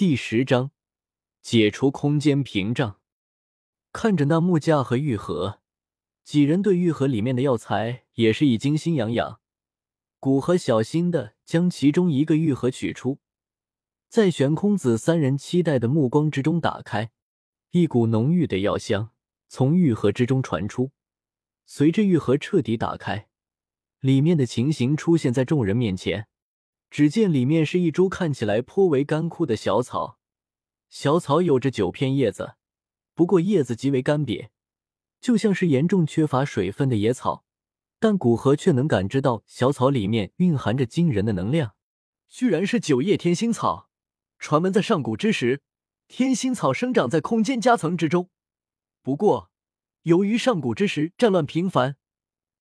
第十章，解除空间屏障。看着那木架和玉盒，几人对玉盒里面的药材也是已经心痒痒。古河小心的将其中一个玉盒取出，在玄空子三人期待的目光之中打开，一股浓郁的药香从玉盒之中传出。随着玉盒彻底打开，里面的情形出现在众人面前。只见里面是一株看起来颇为干枯的小草，小草有着九片叶子，不过叶子极为干瘪，就像是严重缺乏水分的野草。但古河却能感知到小草里面蕴含着惊人的能量，居然是九叶天心草。传闻在上古之时，天心草生长在空间夹层之中。不过，由于上古之时战乱频繁，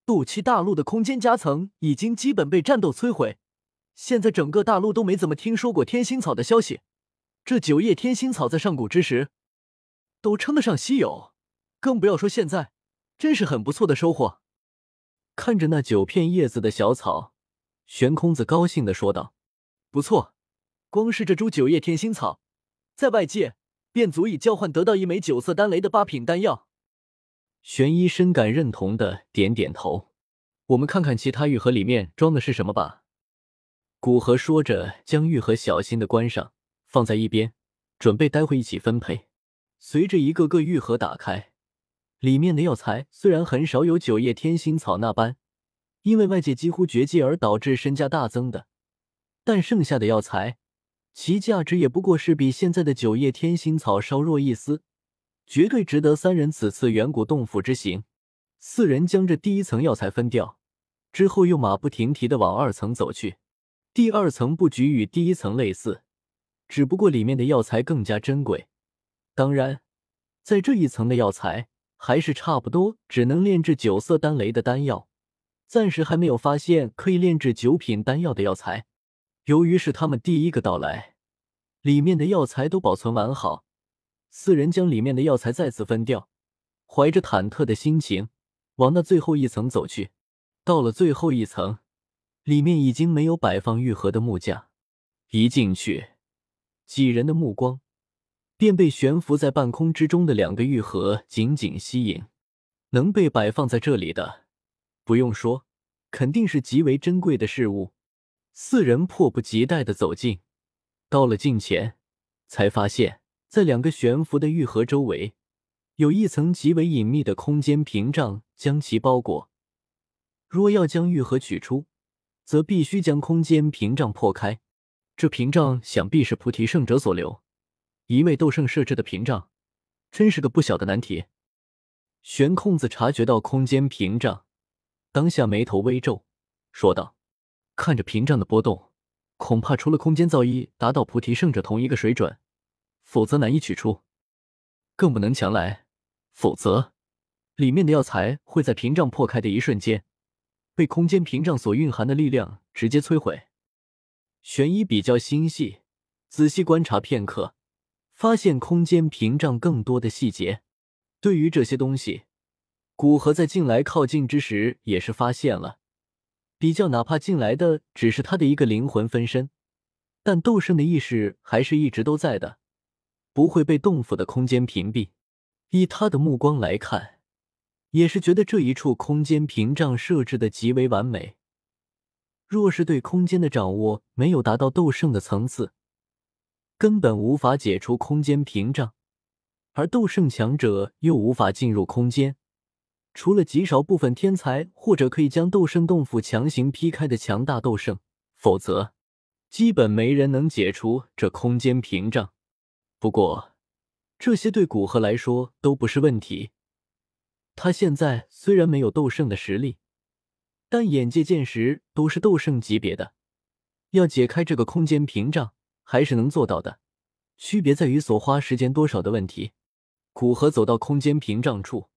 斗气大陆的空间夹层已经基本被战斗摧毁。现在整个大陆都没怎么听说过天心草的消息。这九叶天心草在上古之时都称得上稀有，更不要说现在，真是很不错的收获。看着那九片叶子的小草，悬空子高兴的说道：“不错，光是这株九叶天心草，在外界便足以交换得到一枚九色丹雷的八品丹药。”玄一深感认同的点点头。我们看看其他玉盒里面装的是什么吧。古河说着，将玉盒小心的关上，放在一边，准备待会一起分配。随着一个个玉盒打开，里面的药材虽然很少有九叶天心草那般，因为外界几乎绝迹而导致身价大增的，但剩下的药材，其价值也不过是比现在的九叶天心草稍弱一丝，绝对值得三人此次远古洞府之行。四人将这第一层药材分掉之后，又马不停蹄的往二层走去。第二层布局与第一层类似，只不过里面的药材更加珍贵。当然，在这一层的药材还是差不多只能炼制九色丹雷的丹药，暂时还没有发现可以炼制九品丹药的药材。由于是他们第一个到来，里面的药材都保存完好。四人将里面的药材再次分掉，怀着忐忑的心情往那最后一层走去。到了最后一层。里面已经没有摆放玉盒的木架，一进去，几人的目光便被悬浮在半空之中的两个玉盒紧紧吸引。能被摆放在这里的，不用说，肯定是极为珍贵的事物。四人迫不及待的走近，到了近前，才发现，在两个悬浮的玉盒周围，有一层极为隐秘的空间屏障将其包裹。若要将玉盒取出，则必须将空间屏障破开，这屏障想必是菩提圣者所留，一位斗圣设置的屏障，真是个不小的难题。玄空子察觉到空间屏障，当下眉头微皱，说道：“看着屏障的波动，恐怕除了空间造诣达到菩提圣者同一个水准，否则难以取出，更不能强来，否则里面的药材会在屏障破开的一瞬间。”被空间屏障所蕴含的力量直接摧毁。玄一比较心细，仔细观察片刻，发现空间屏障更多的细节。对于这些东西，古河在进来靠近之时也是发现了。比较，哪怕进来的只是他的一个灵魂分身，但斗圣的意识还是一直都在的，不会被洞府的空间屏蔽。以他的目光来看。也是觉得这一处空间屏障设置的极为完美。若是对空间的掌握没有达到斗圣的层次，根本无法解除空间屏障。而斗圣强者又无法进入空间，除了极少部分天才或者可以将斗圣洞府强行劈开的强大斗圣，否则基本没人能解除这空间屏障。不过，这些对古河来说都不是问题。他现在虽然没有斗圣的实力，但眼界见识都是斗圣级别的，要解开这个空间屏障还是能做到的。区别在于所花时间多少的问题。古河走到空间屏障处，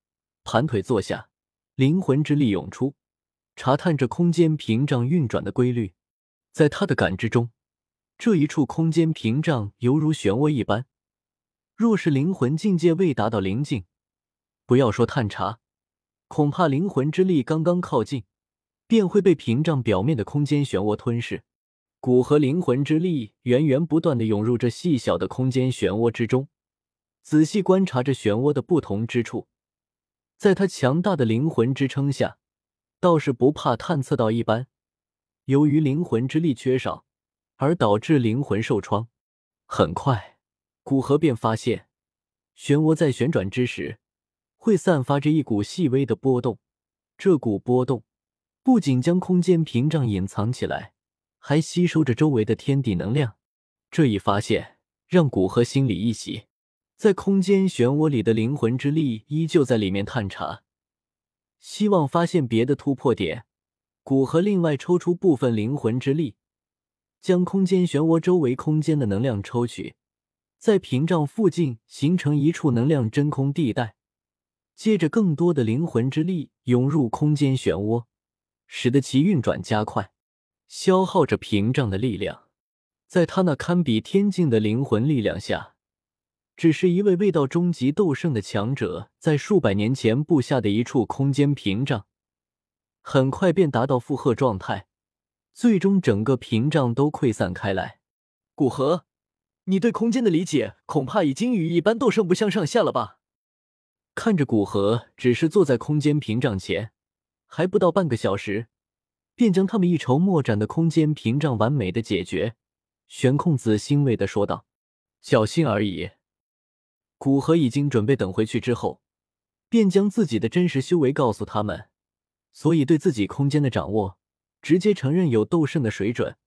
盘腿坐下，灵魂之力涌出，查探着空间屏障运转的规律。在他的感知中，这一处空间屏障犹如漩涡一般，若是灵魂境界未达到灵境。不要说探查，恐怕灵魂之力刚刚靠近，便会被屏障表面的空间漩涡吞噬。骨和灵魂之力源源不断的涌入这细小的空间漩涡之中，仔细观察着漩涡的不同之处，在他强大的灵魂支撑下，倒是不怕探测到一般。由于灵魂之力缺少，而导致灵魂受创。很快，古河便发现，漩涡在旋转之时，会散发着一股细微的波动。这股波动不仅将空间屏障隐藏起来。还吸收着周围的天地能量，这一发现让古河心里一喜。在空间漩涡里的灵魂之力依旧在里面探查，希望发现别的突破点。古河另外抽出部分灵魂之力，将空间漩涡周围空间的能量抽取，在屏障附近形成一处能量真空地带。接着，更多的灵魂之力涌入空间漩涡，使得其运转加快。消耗着屏障的力量，在他那堪比天境的灵魂力量下，只是一位未到终极斗圣的强者在数百年前布下的一处空间屏障，很快便达到负荷状态，最终整个屏障都溃散开来。古河，你对空间的理解恐怕已经与一般斗圣不相上下了吧？看着古河，只是坐在空间屏障前，还不到半个小时。便将他们一筹莫展的空间屏障完美的解决，玄空子欣慰的说道：“侥幸而已。”古河已经准备等回去之后，便将自己的真实修为告诉他们，所以对自己空间的掌握，直接承认有斗圣的水准。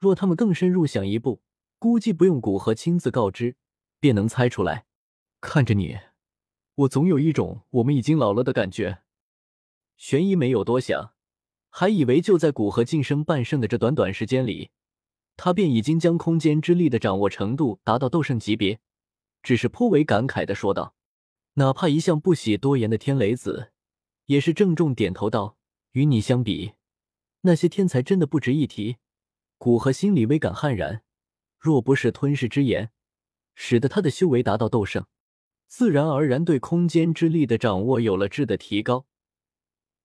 若他们更深入想一步，估计不用古河亲自告知，便能猜出来。看着你，我总有一种我们已经老了的感觉。玄一没有多想。还以为就在古河晋升半圣的这短短时间里，他便已经将空间之力的掌握程度达到斗圣级别，只是颇为感慨的说道：“哪怕一向不喜多言的天雷子，也是郑重点头道：与你相比，那些天才真的不值一提。”古河心里微感骇然，若不是吞噬之炎，使得他的修为达到斗圣，自然而然对空间之力的掌握有了质的提高。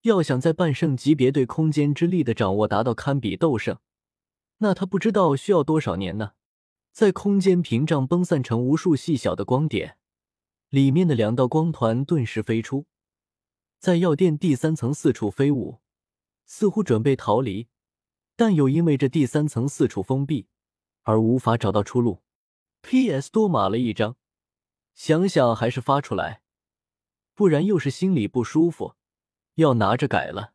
要想在半圣级别对空间之力的掌握达到堪比斗圣，那他不知道需要多少年呢？在空间屏障崩散成无数细小的光点，里面的两道光团顿时飞出，在药店第三层四处飞舞，似乎准备逃离，但又因为这第三层四处封闭而无法找到出路。P.S. 多码了一张，想想还是发出来，不然又是心里不舒服。要拿着改了。